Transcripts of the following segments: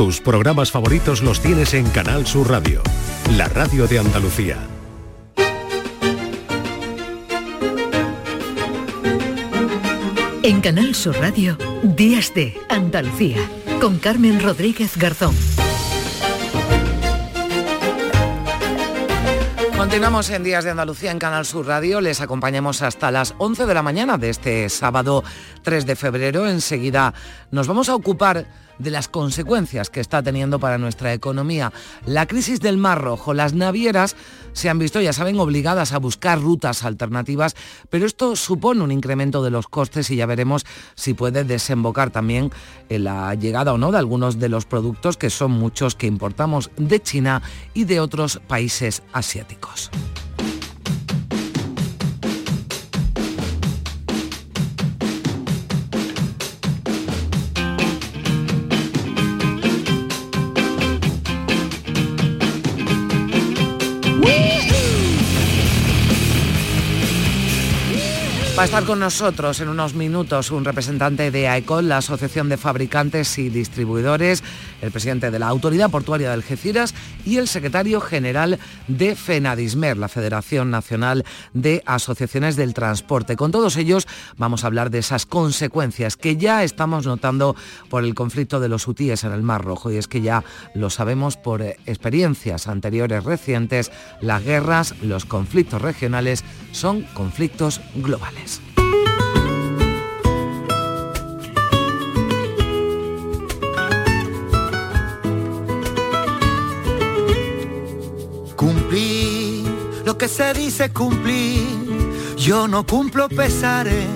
Tus programas favoritos los tienes en Canal Sur Radio, la radio de Andalucía. En Canal Sur Radio, Días de Andalucía, con Carmen Rodríguez Garzón. Continuamos en Días de Andalucía en Canal Sur Radio. Les acompañamos hasta las 11 de la mañana de este sábado 3 de febrero. Enseguida nos vamos a ocupar de las consecuencias que está teniendo para nuestra economía. La crisis del Mar Rojo, las navieras se han visto, ya saben, obligadas a buscar rutas alternativas, pero esto supone un incremento de los costes y ya veremos si puede desembocar también en la llegada o no de algunos de los productos que son muchos que importamos de China y de otros países asiáticos. Va a estar con nosotros en unos minutos un representante de AECOL, la Asociación de Fabricantes y Distribuidores, el presidente de la Autoridad Portuaria de Algeciras y el secretario general de FENADISMER, la Federación Nacional de Asociaciones del Transporte. Con todos ellos vamos a hablar de esas consecuencias que ya estamos notando por el conflicto de los hutíes en el Mar Rojo y es que ya lo sabemos por experiencias anteriores recientes, las guerras, los conflictos regionales son conflictos globales. Lo que se dice cumplir. Yo no cumplo pesares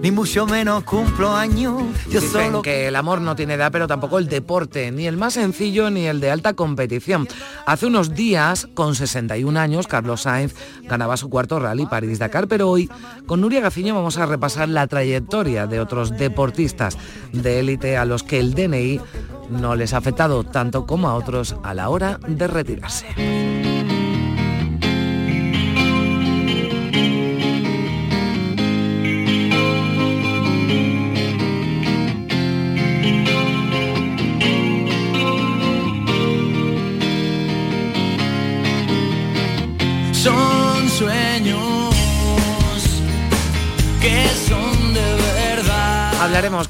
ni mucho menos cumplo años. Yo Dicen que el amor no tiene edad, pero tampoco el deporte, ni el más sencillo ni el de alta competición. Hace unos días, con 61 años, Carlos Sainz ganaba su cuarto rally París-Dakar, pero hoy con Nuria Gaciño vamos a repasar la trayectoria de otros deportistas de élite a los que el DNI no les ha afectado tanto como a otros a la hora de retirarse.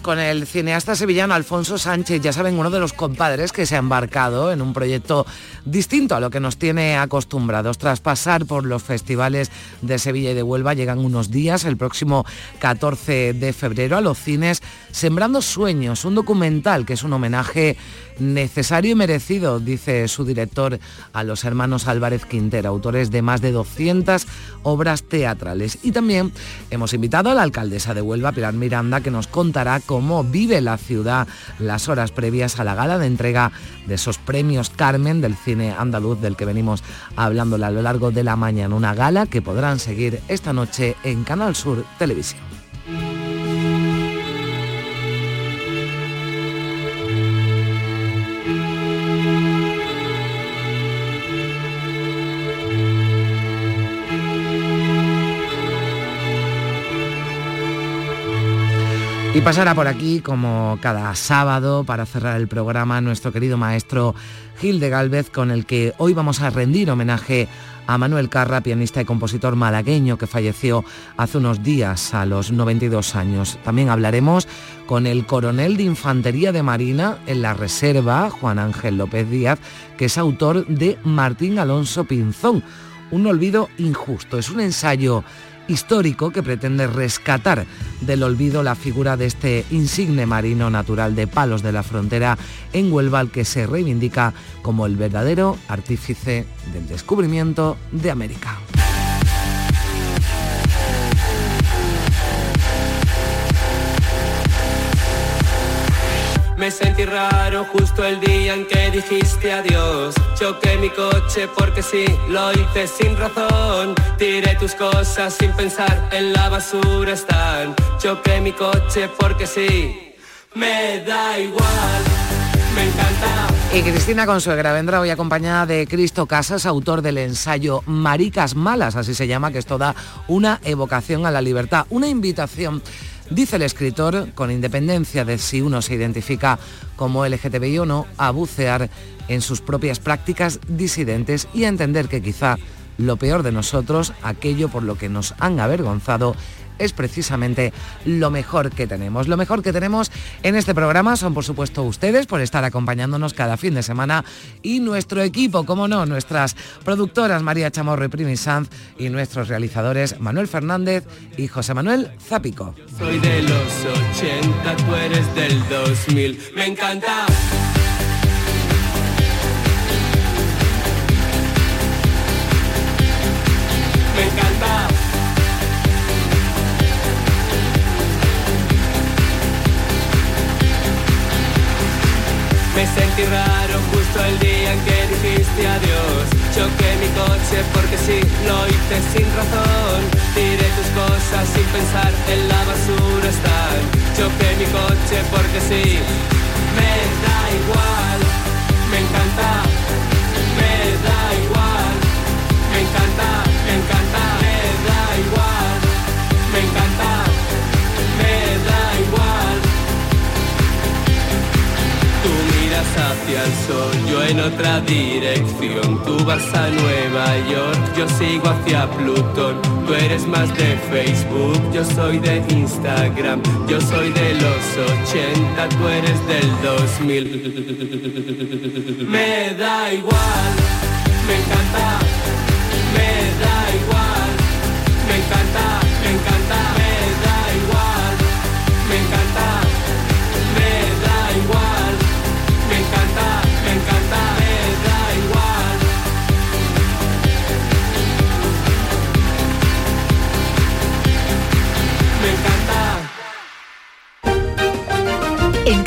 Con el cineasta sevillano Alfonso Sánchez, ya saben, uno de los compadres que se ha embarcado en un proyecto distinto a lo que nos tiene acostumbrados. Tras pasar por los festivales de Sevilla y de Huelva, llegan unos días, el próximo 14 de febrero, a los cines Sembrando Sueños, un documental que es un homenaje necesario y merecido, dice su director, a los hermanos Álvarez Quintero, autores de más de 200 obras teatrales. Y también hemos invitado a la alcaldesa de Huelva, Pilar Miranda, que nos contará cómo vive la ciudad las horas previas a la gala de entrega de esos premios Carmen del cine andaluz del que venimos hablando a lo largo de la mañana. Una gala que podrán seguir esta noche en Canal Sur Televisión. Y pasará por aquí, como cada sábado, para cerrar el programa, nuestro querido maestro Gil de Galvez, con el que hoy vamos a rendir homenaje a Manuel Carra, pianista y compositor malagueño que falleció hace unos días a los 92 años. También hablaremos con el coronel de Infantería de Marina en la Reserva, Juan Ángel López Díaz, que es autor de Martín Alonso Pinzón. Un olvido injusto. Es un ensayo histórico que pretende rescatar del olvido la figura de este insigne marino natural de Palos de la Frontera en Huelva, al que se reivindica como el verdadero artífice del descubrimiento de América. Me sentí raro justo el día en que dijiste adiós. Choqué mi coche porque sí, lo hice sin razón. Tiré tus cosas sin pensar, en la basura están. Choqué mi coche porque sí, me da igual. Me encanta. Y Cristina Consuegra vendrá hoy acompañada de Cristo Casas, autor del ensayo Maricas Malas, así se llama, que es toda una evocación a la libertad, una invitación Dice el escritor, con independencia de si uno se identifica como LGTBI o no, a bucear en sus propias prácticas disidentes y a entender que quizá lo peor de nosotros, aquello por lo que nos han avergonzado, es precisamente lo mejor que tenemos. Lo mejor que tenemos en este programa son, por supuesto, ustedes por estar acompañándonos cada fin de semana y nuestro equipo, como no, nuestras productoras María Chamorro y Primi Sanz y nuestros realizadores Manuel Fernández y José Manuel Zapico. Soy de los 80, tú del 2000. Me encanta. Me encanta. Raro justo el día en que dijiste adiós. Choqué mi coche porque sí, lo hice sin razón. Tiré tus cosas sin pensar, en la basura están. Choqué mi coche porque sí, me da igual. Hacia el sol, yo en otra dirección. Tú vas a Nueva York, yo sigo hacia Plutón. Tú eres más de Facebook, yo soy de Instagram. Yo soy de los 80, tú eres del 2000. Me da igual, me encanta.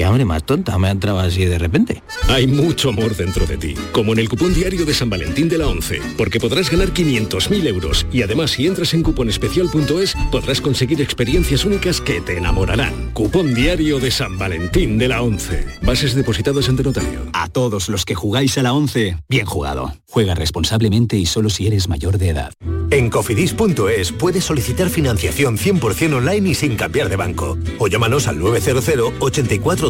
qué hambre más tonta me ha entrado así de repente. Hay mucho amor dentro de ti, como en el cupón diario de San Valentín de la 11, porque podrás ganar 500.000 euros y además si entras en cuponespecial.es podrás conseguir experiencias únicas que te enamorarán. Cupón diario de San Valentín de la 11. Bases depositadas ante notario. A todos los que jugáis a la 11, bien jugado. Juega responsablemente y solo si eres mayor de edad. En cofidis.es puedes solicitar financiación 100% online y sin cambiar de banco. O llámanos al 900 84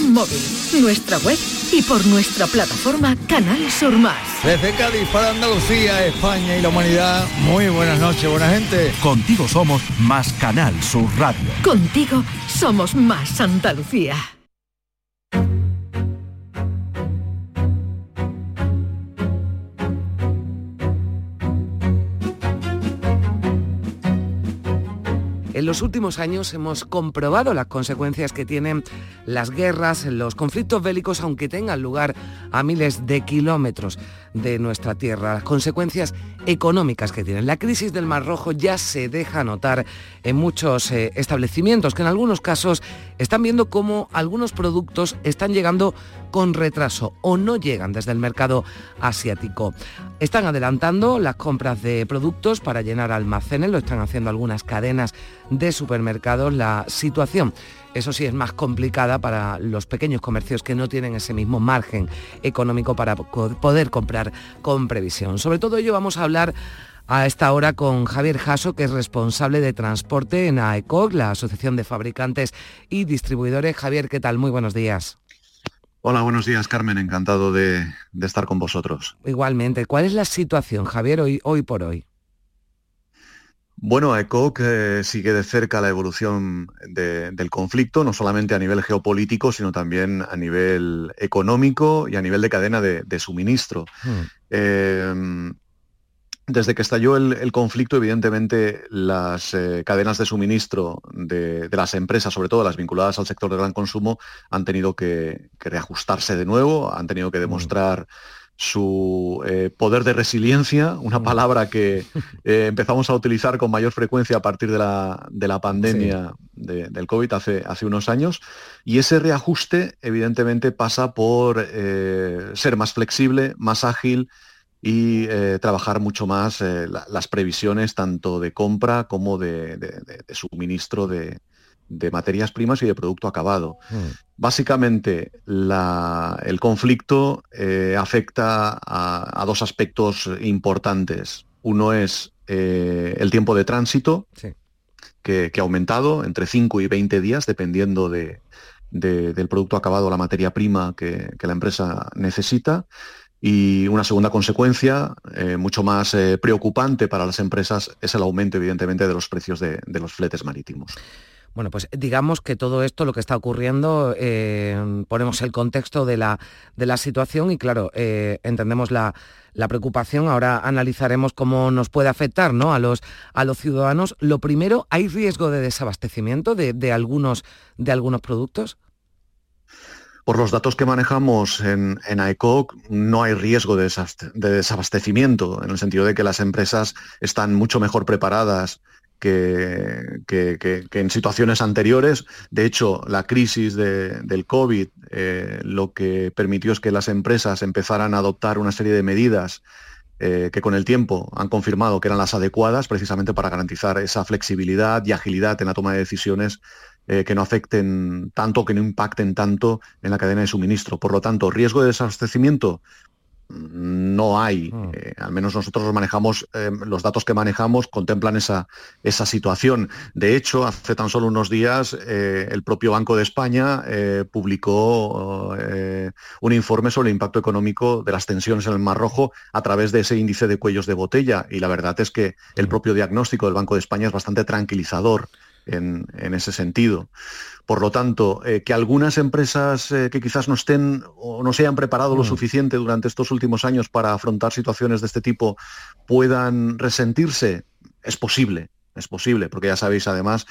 móvil, nuestra web y por nuestra plataforma Canal Sur Más. Desde Cádiz para Andalucía, España y la humanidad, muy buenas noches, buena gente. Contigo somos más Canal Sur Radio. Contigo somos más Andalucía. En los últimos años hemos comprobado las consecuencias que tienen las guerras, los conflictos bélicos, aunque tengan lugar a miles de kilómetros de nuestra tierra, las consecuencias económicas que tienen. La crisis del Mar Rojo ya se deja notar en muchos eh, establecimientos que en algunos casos están viendo cómo algunos productos están llegando con retraso o no llegan desde el mercado asiático. Están adelantando las compras de productos para llenar almacenes, lo están haciendo algunas cadenas de supermercados. La situación eso sí es más complicada para los pequeños comercios que no tienen ese mismo margen económico para poder comprar con previsión. Sobre todo ello vamos a hablar a esta hora con Javier Jasso, que es responsable de transporte en AECOC, la Asociación de Fabricantes y Distribuidores. Javier, ¿qué tal? Muy buenos días. Hola, buenos días Carmen, encantado de, de, estar con vosotros. Igualmente, ¿cuál es la situación, Javier, hoy, hoy por hoy? Bueno, ECOC eh, sigue de cerca la evolución del conflicto, no solamente a nivel geopolítico, sino también a nivel económico y a nivel de cadena de, suministro. Hmm. Em, desde que estalló el, conflicto, evidentemente las eh, cadenas de suministro de, las empresas, sobre todo las vinculadas al sector del gran consumo, han tenido que, reajustarse de nuevo, han tenido que hmm. demostrar su eh, poder de resiliencia, una mm. palabra que eh, empezamos a utilizar con mayor frecuencia a partir de la, pandemia del COVID hace, hace unos años. Y ese reajuste, evidentemente, pasa por eh, ser más flexible, más ágil y trabajar mucho más las previsiones tanto de compra como de suministro de, de materias primas y de producto acabado. Hmm. Básicamente, el conflicto eh, afecta a, dos aspectos importantes. Uno es eh, el tiempo de tránsito, que, ha aumentado entre 5 y 20 días, dependiendo de, del producto acabado, la materia prima que, la empresa necesita. Y una segunda consecuencia, eh, mucho más preocupante para las empresas, es el aumento, evidentemente, de los precios de los fletes marítimos. Bueno, pues digamos que todo esto, lo que está ocurriendo, eh, ponemos el contexto de la, de la situación y claro, eh, entendemos la, preocupación. Ahora analizaremos cómo nos puede afectar ¿no? a, los, a los ciudadanos. Lo primero, ¿hay riesgo de desabastecimiento de, algunos, de algunos productos? Por los datos que manejamos en, AECOC, no hay riesgo de, desabastecimiento, en el sentido de que las empresas están mucho mejor preparadas que, en situaciones anteriores. De hecho, la crisis del COVID eh, lo que permitió es que las empresas empezaran a adoptar una serie de medidas eh, que con el tiempo han confirmado que eran las adecuadas precisamente para garantizar esa flexibilidad y agilidad en la toma de decisiones eh, que no afecten tanto, que no impacten tanto en la cadena de suministro. Por lo tanto, riesgo de desabastecimiento, no hay, mm. eh, al menos nosotros manejamos, eh, los datos que manejamos contemplan esa, esa situación. De hecho, hace tan solo unos días eh, el propio Banco de España publicó un informe sobre el impacto económico de las tensiones en el Mar Rojo a través de ese índice de cuellos de botella y la verdad es que el mm. propio diagnóstico del Banco de España es bastante tranquilizador en, ese sentido. Por lo tanto, eh, que algunas empresas eh, que quizás no estén o no se hayan preparado lo mm. suficiente durante estos últimos años para afrontar situaciones de este tipo puedan resentirse, es posible, es posible, porque ya sabéis además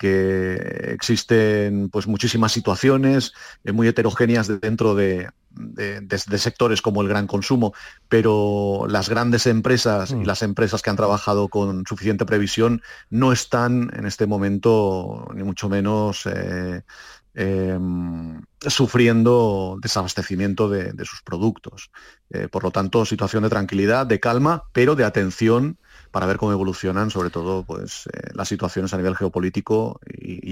que existen pues muchísimas situaciones eh, muy heterogéneas dentro de, sectores como el gran consumo, pero las grandes empresas y mm. las empresas que han trabajado con suficiente previsión no están en este momento ni mucho menos eh, em, sufriendo desabastecimiento de, sus productos. Eh, por lo tanto, situación de tranquilidad, de calma, pero de atención para ver cómo evolucionan, sobre todo, pues eh, las situaciones a nivel geopolítico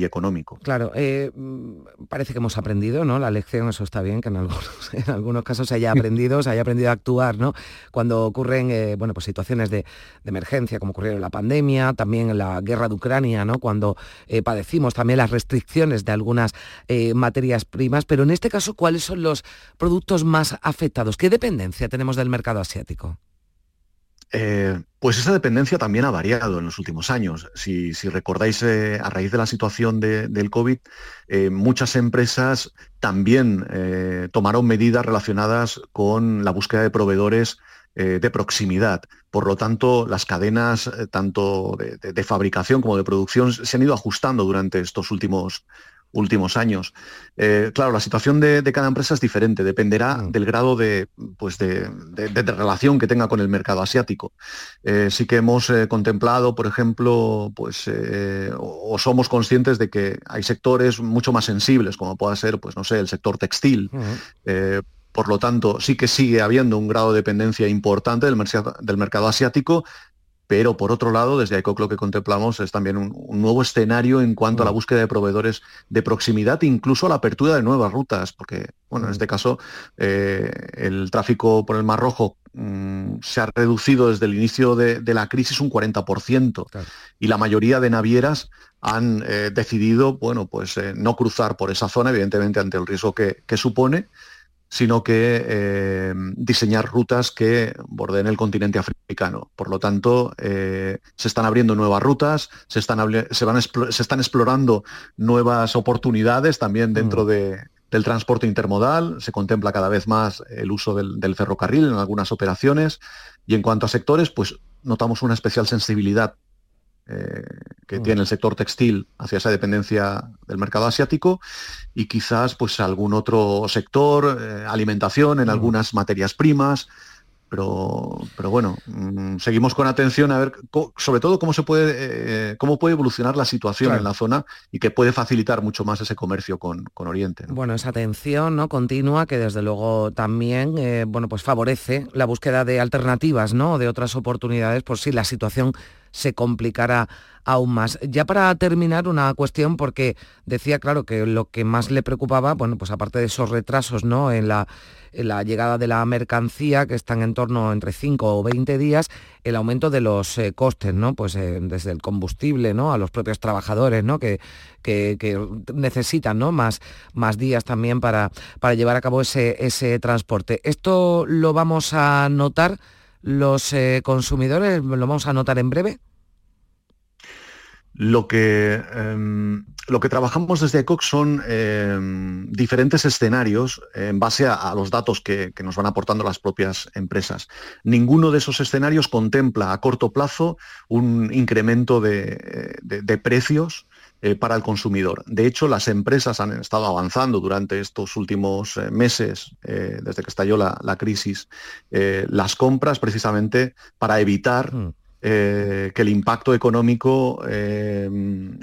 económico. Claro, eh, mm, parece que hemos aprendido, ¿no? La lección, eso está bien, que en algunos, en algunos casos se haya aprendido, se haya aprendido a actuar, ¿no? Cuando ocurren, eh, bueno, pues situaciones de, emergencia, como ocurrieron la pandemia, también en la guerra de Ucrania, ¿no? Cuando padecimos también las restricciones de algunas materias primas, pero en este caso, ¿cuáles son los productos más afectados? ¿Qué dependencia tenemos del mercado asiático? Eh, pues esa dependencia también ha variado en los últimos años. Si, recordáis, eh, a raíz de la situación del COVID, eh, muchas empresas también tomaron medidas relacionadas con la búsqueda de proveedores de proximidad. Por lo tanto, las cadenas tanto de, fabricación como de producción se han ido ajustando durante estos últimos últimos años. Eh, claro, la situación de, cada empresa es diferente, dependerá mm. del grado de, pues de, relación que tenga con el mercado asiático. Eh, sí que hemos eh, contemplado, por ejemplo, pues, o, somos conscientes de que hay sectores mucho más sensibles, como pueda ser, pues no sé, el sector textil. por lo tanto, sí que sigue habiendo un grado de dependencia importante del, del mercado asiático, pero por otro lado, desde ICOC lo que contemplamos es también un, nuevo escenario en cuanto a la mm. búsqueda de proveedores de proximidad, incluso a la apertura de nuevas rutas, porque bueno, en mm. este caso eh, el tráfico por el Mar Rojo mm, se ha reducido desde el inicio de, la crisis un 40% y la mayoría de navieras han eh, decidido bueno, pues, eh, no cruzar por esa zona, evidentemente ante el riesgo que supone sino que eh, diseñar rutas que bordeen el continente africano. Por lo tanto, eh, se están abriendo nuevas rutas, se están, se, van se están explorando nuevas oportunidades también dentro mm. de, del transporte intermodal, se contempla cada vez más el uso del, ferrocarril en algunas operaciones y en cuanto a sectores, pues notamos una especial sensibilidad eh, que mm. tiene el sector textil hacia esa dependencia del mercado asiático y quizás pues algún otro sector, eh, alimentación en mm. algunas materias primas, pero, pero bueno, mm, seguimos con atención a ver sobre todo cómo se puede eh, cómo puede evolucionar la situación en la zona y que puede facilitar mucho más ese comercio con, Oriente. Bueno, esa atención ¿no? continua que desde luego también eh, bueno, pues favorece la búsqueda de alternativas, ¿no? de otras oportunidades por si la situación se complicara aún más. Ya para terminar, una cuestión, porque decía, claro, que lo que más le preocupaba, bueno, pues aparte de esos retrasos ¿no? en, la, la llegada de la mercancía, que están en torno entre 5 o 20 días, el aumento de los eh, costes, ¿no? Pues eh, desde el combustible, ¿no? A los propios trabajadores, ¿no? Que, que, necesitan, ¿no? Más, más días también para, para llevar a cabo ese, ese transporte. Esto lo vamos a notar los eh, consumidores, lo vamos a notar en breve. Lo que, em, lo que trabajamos desde ECOC son em, diferentes escenarios en base a, los datos que, nos van aportando las propias empresas. Ninguno de esos escenarios contempla a corto plazo un incremento de, precios eh, para el consumidor. De hecho, las empresas han estado avanzando durante estos últimos eh, meses, eh, desde que estalló la, crisis, las compras precisamente para evitar mm. Eh, que el impacto económico eh,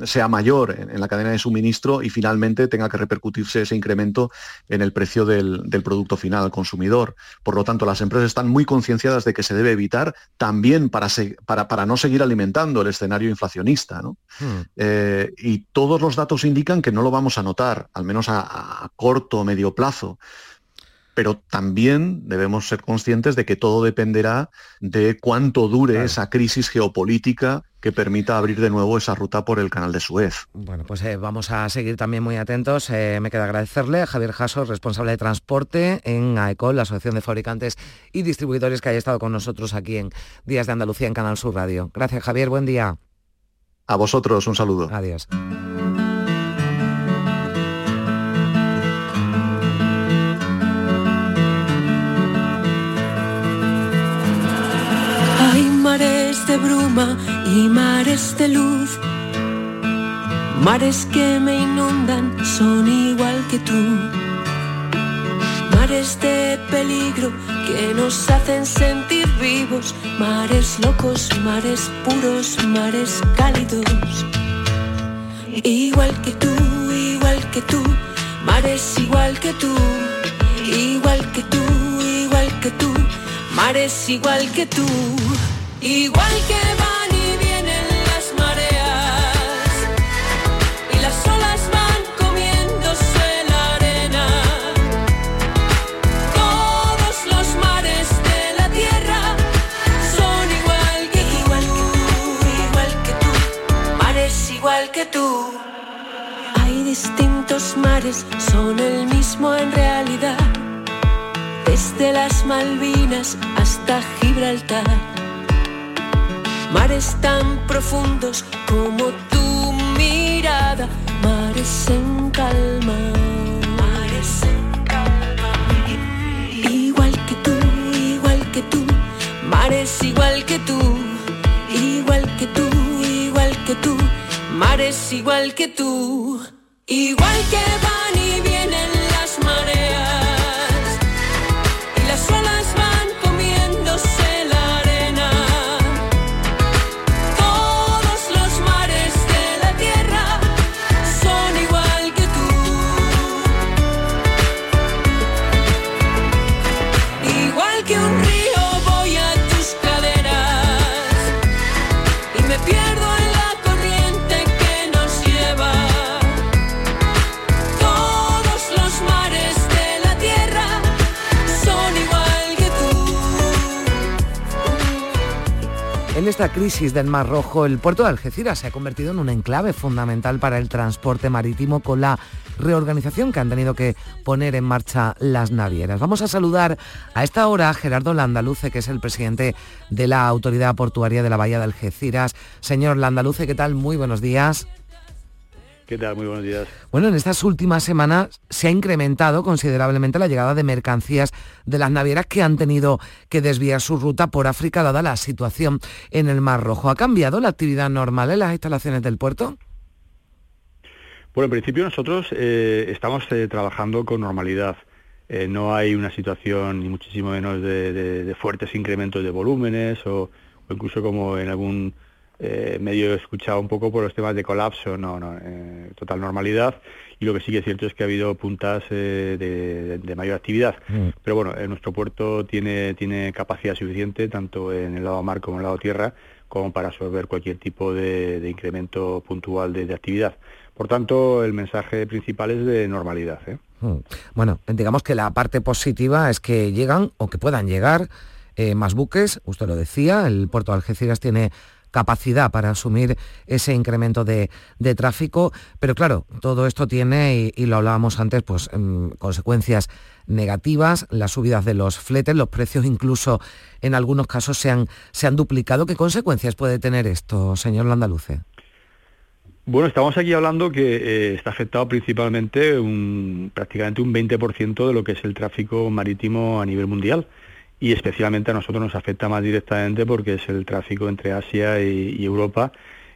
sea mayor en, la cadena de suministro y finalmente tenga que repercutirse ese incremento en el precio del, producto final al consumidor. Por lo tanto, las empresas están muy concienciadas de que se debe evitar también para, para, no seguir alimentando el escenario inflacionista. Hmm. Eh, y todos los datos indican que no lo vamos a notar, al menos a, a corto o medio plazo pero también debemos ser conscientes de que todo dependerá de cuánto dure esa crisis geopolítica que permita abrir de nuevo esa ruta por el canal de Suez. Bueno, pues eh, vamos a seguir también muy atentos. Eh, me queda agradecerle a Javier Jasso, responsable de transporte en AECOL, la Asociación de Fabricantes y Distribuidores, que haya estado con nosotros aquí en Días de Andalucía en Canal Sur Radio. Gracias, Javier. Buen día. A vosotros, un saludo. Adiós. De bruma y mares de luz. Mares que me inundan son igual que tú. Mares de peligro que nos hacen sentir vivos. Mares locos, mares puros, mares cálidos. Igual que tú, igual que tú. Mares igual que tú. Igual que tú, igual que tú. Mares igual que tú. Igual que van y vienen las mareas y las olas van comiéndose la arena. Todos los mares de la tierra son igual que igual tú, igual que tú, mares igual que tú. Hay distintos mares, son el mismo en realidad. Desde las Malvinas hasta Gibraltar mares tan profundos como tu mirada, mares en calma. Mares en calma. Igual que tú, igual que tú, mares igual que tú, igual que tú, igual que tú, mares igual que tú, igual que van esta crisis del Mar Rojo, el puerto de Algeciras se ha convertido en un enclave fundamental para el transporte marítimo con la reorganización que han tenido que poner en marcha las navieras. Vamos a saludar a esta hora a Gerardo Landaluce, que es el presidente de la Autoridad Portuaria de la Bahía de Algeciras. Señor Landaluce, ¿qué tal? Muy buenos días. ¿Qué tal? Muy buenos días. Bueno, en estas últimas semanas se ha incrementado considerablemente la llegada de mercancías de las navieras que han tenido que desviar su ruta por África dada la situación en el Mar Rojo. ¿Ha cambiado la actividad normal en las instalaciones del puerto? Bueno, en principio nosotros eh, estamos eh, trabajando con normalidad. Eh, no hay una situación, ni muchísimo menos, de, fuertes incrementos de volúmenes o incluso como en algún eh, medio escuchado un poco por los temas de colapso, no, no, eh, total normalidad. Y lo que sí que es cierto es que ha habido puntas eh, de, mayor actividad. Mm. Pero bueno, nuestro puerto tiene, tiene capacidad suficiente, tanto en el lado mar como en el lado tierra, como para absorber cualquier tipo de, incremento puntual de, actividad. Por tanto, el mensaje principal es de normalidad. Mm. Bueno, digamos que la parte positiva es que llegan o que puedan llegar más buques, usted lo decía, el puerto de Algeciras tiene capacidad para asumir ese incremento de, tráfico. Pero claro, todo esto tiene, y, lo hablábamos antes, pues em, consecuencias negativas, las subidas de los fletes, los precios incluso en algunos casos se han, se han duplicado. ¿Qué consecuencias puede tener esto, señor Landaluce? Bueno, estamos aquí hablando que eh, está afectado principalmente un, prácticamente un 20% de lo que es el tráfico marítimo a nivel mundial y especialmente a nosotros nos afecta más directamente porque es el tráfico entre Asia y, Europa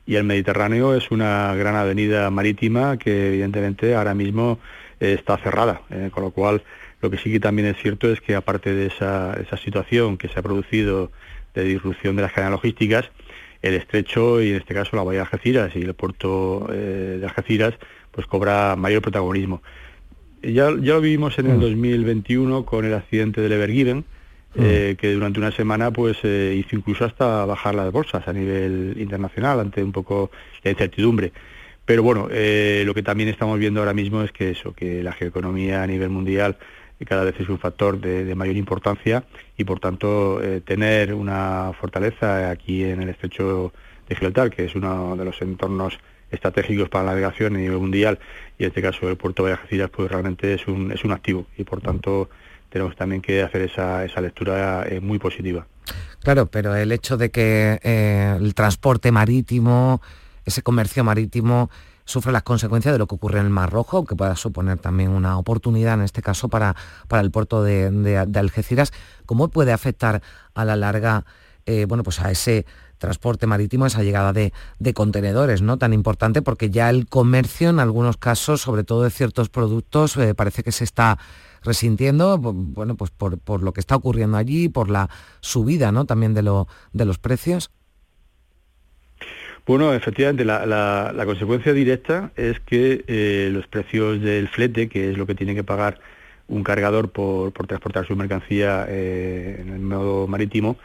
y el Mediterráneo es una gran avenida marítima que evidentemente ahora mismo eh, está cerrada, eh, con lo cual lo que sí que también es cierto es que aparte de esa, esa situación que se ha producido de disrupción de las cadenas logísticas, el estrecho y en este caso la bahía de Algeciras y el puerto eh, de Algeciras pues cobra mayor protagonismo. Ya, ya lo vivimos en el 2021 mm. con el accidente del Evergiven. Eh, que durante una semana pues eh, hizo incluso hasta bajar las bolsas a nivel internacional ante un poco la incertidumbre. Pero bueno, eh, lo que también estamos viendo ahora mismo es que eso, que la geoeconomía a nivel mundial cada vez es un factor de, mayor importancia y por tanto tener una fortaleza aquí en el estrecho de Gibraltar, que es uno de los entornos estratégicos para la navegación a nivel mundial y en este caso el puerto de Algeciras pues realmente es un, es un activo y por tanto tenemos también que hacer esa, esa lectura eh, muy positiva. Claro, pero el hecho de que eh, el transporte marítimo, ese comercio marítimo, sufre las consecuencias de lo que ocurre en el Mar Rojo, que pueda suponer también una oportunidad en este caso para, para el puerto de, Algeciras, ¿cómo puede afectar a la larga eh, bueno, pues a ese transporte marítimo, esa llegada de, de, contenedores, ¿no? Tan importante porque ya el comercio en algunos casos, sobre todo de ciertos productos, parece que se está resintiendo, bueno, pues por, lo que está ocurriendo allí, por la subida ¿no? también de, lo, de los precios? Bueno, efectivamente, la, consecuencia directa es que eh, los precios del flete, que es lo que tiene que pagar un cargador por, transportar su mercancía eh, en el modo marítimo,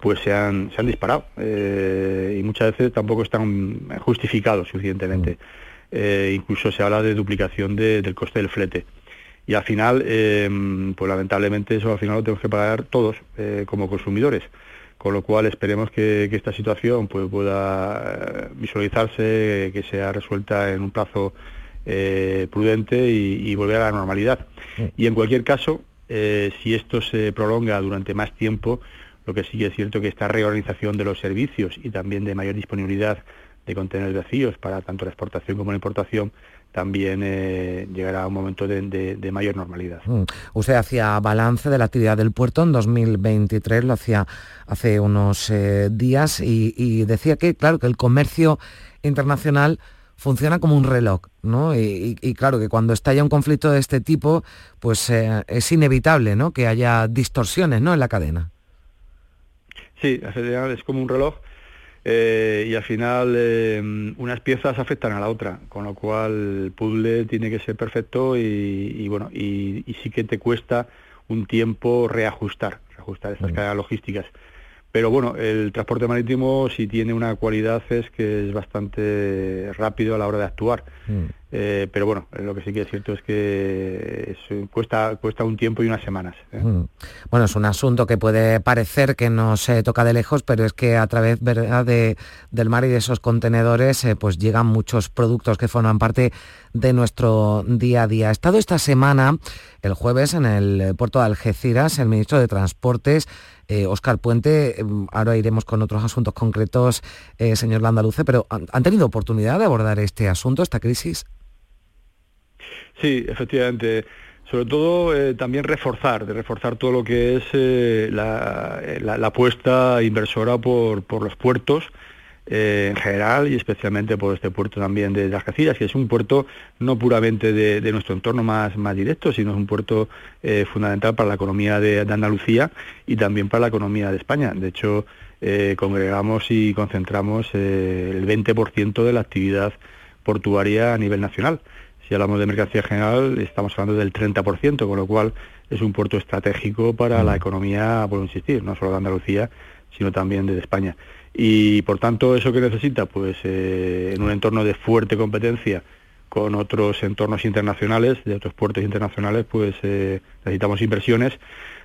pues se han, se han disparado eh, y muchas veces tampoco están justificados suficientemente. Mm. incluso se habla de duplicación del coste del flete y al final, em, pues lamentablemente eso al final lo tenemos que pagar todos eh, como consumidores. Con lo cual esperemos que, esta situación pues, pueda eh, visualizarse, que sea resuelta en un plazo eh, prudente y, volver a la normalidad. Y en cualquier caso, si esto se prolonga durante más tiempo, lo que sí es cierto que esta reorganización de los servicios y también de mayor disponibilidad de contenedores vacíos para tanto la exportación como la importación también eh, llegará un momento de, mayor normalidad. Mm. Usted hacía balance de la actividad del puerto en 2023, lo hacía hace unos eh, días y, decía que, claro, que el comercio internacional funciona como un reloj, ¿no? Y, claro, que cuando estalla un conflicto de este tipo, pues eh, es inevitable, ¿no? Que haya distorsiones, ¿no? En la cadena. Sí, es como un reloj eh, y al final eh, unas piezas afectan a la otra, con lo cual el puzzle tiene que ser perfecto y, bueno, y, sí que te cuesta un tiempo reajustar, reajustar estas cadenas logísticas. Pero bueno, el transporte marítimo si tiene una cualidad es que es bastante rápido a la hora de actuar. Mm. Eh, pero bueno, lo que sí que es cierto es que cuesta, cuesta un tiempo y unas semanas. ¿eh? Mm. Bueno, es un asunto que puede parecer que no se toca de lejos, pero es que a través ¿verdad? De, del mar y de esos contenedores eh, pues llegan muchos productos que forman parte de nuestro día a día. Ha estado esta semana, el jueves, en el puerto de Algeciras, el ministro de Transportes, Oscar Puente, ahora iremos con otros asuntos concretos, señor Landaluce, pero ¿han tenido oportunidad de abordar este asunto, esta crisis? Sí, efectivamente. Sobre todo eh, también reforzar, de reforzar todo lo que es eh, la, apuesta inversora por, los puertos eh, en general y especialmente por este puerto también de, las Algeciras, que es un puerto no puramente de, nuestro entorno más, más directo, sino es un puerto fundamental para la economía de, Andalucía y también para la economía de España. De hecho, congregamos y concentramos el 20% de la actividad portuaria a nivel nacional. Si hablamos de mercancía general, estamos hablando del 30%, con lo cual es un puerto estratégico para la economía, por insistir, no solo de Andalucía, sino también de España. Y por tanto, ¿eso que necesita? Pues eh, en un entorno de fuerte competencia con otros entornos internacionales, de otros puertos internacionales, pues eh, necesitamos inversiones,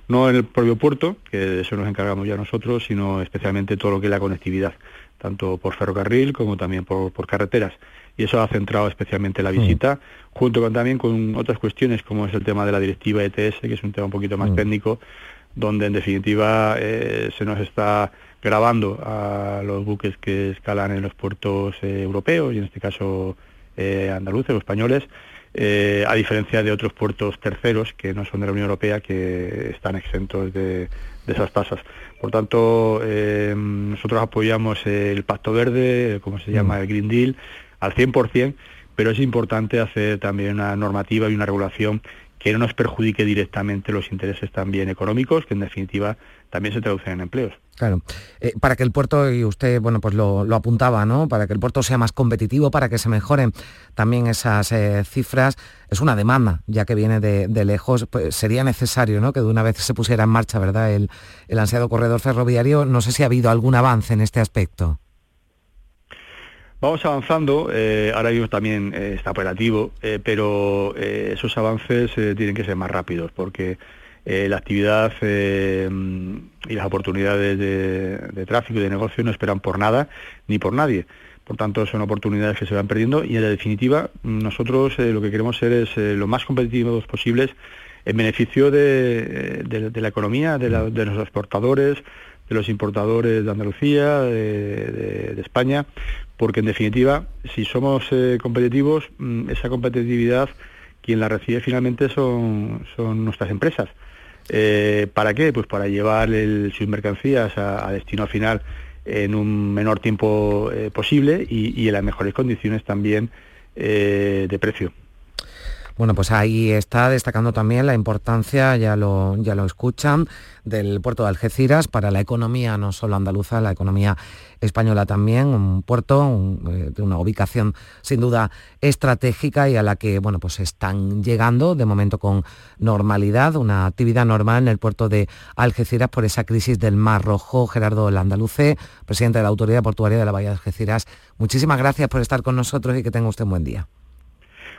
no en el propio puerto, que de eso nos encargamos ya nosotros, sino especialmente todo lo que es la conectividad, tanto por ferrocarril como también por carreteras y eso ha centrado especialmente la mm. visita, junto con también con otras cuestiones como es el tema de la directiva ETS, que es un tema un poquito más mm. técnico, donde en definitiva eh, se nos está grabando a los buques que escalan en los puertos eh, europeos y en este caso eh, andaluces o españoles, a diferencia de otros puertos terceros que no son de la Unión Europea que están exentos de, esas tasas. Por tanto, nosotros apoyamos el Pacto Verde, como se llama, mm. el Green Deal, al 100%, pero es importante hacer también una normativa y una regulación que no nos perjudique directamente los intereses también económicos, que en definitiva también se traducen en empleos. Claro. Eh, para que el puerto, y usted bueno, pues lo, apuntaba, ¿no? Para que el puerto sea más competitivo, para que se mejoren también esas eh, cifras, es una demanda, ya que viene de, lejos. Pues sería necesario ¿no? que de una vez se pusiera en marcha ¿verdad? El, el ansiado corredor ferroviario. No sé si ha habido algún avance en este aspecto. Vamos avanzando, eh, ahora mismo también está operativo, pero esos avances tienen que ser más rápidos porque la actividad y las oportunidades de, tráfico y de negocio no esperan por nada ni por nadie. Por tanto, son oportunidades que se van perdiendo y en la definitiva nosotros lo que queremos ser es lo más competitivos posibles en beneficio de, la economía, de, los exportadores, de los importadores de Andalucía, de, España, porque en definitiva, si somos eh, competitivos, mm, esa competitividad quien la recibe finalmente son, son nuestras empresas. Eh, ¿Para qué? Pues para llevar sus mercancías a, destino final en un menor tiempo eh, posible y, en las mejores condiciones también de precio. Bueno, pues ahí está destacando también la importancia, ya lo, ya lo escuchan, del puerto de Algeciras para la economía no solo andaluza, la economía española también, un puerto eh, de una ubicación sin duda estratégica y a la que bueno, pues están llegando de momento con normalidad, una actividad normal en el puerto de Algeciras por esa crisis del Mar Rojo. Gerardo Landaluce, presidente de la Autoridad Portuaria de la Bahía de Algeciras, muchísimas gracias por estar con nosotros y que tenga usted un buen día.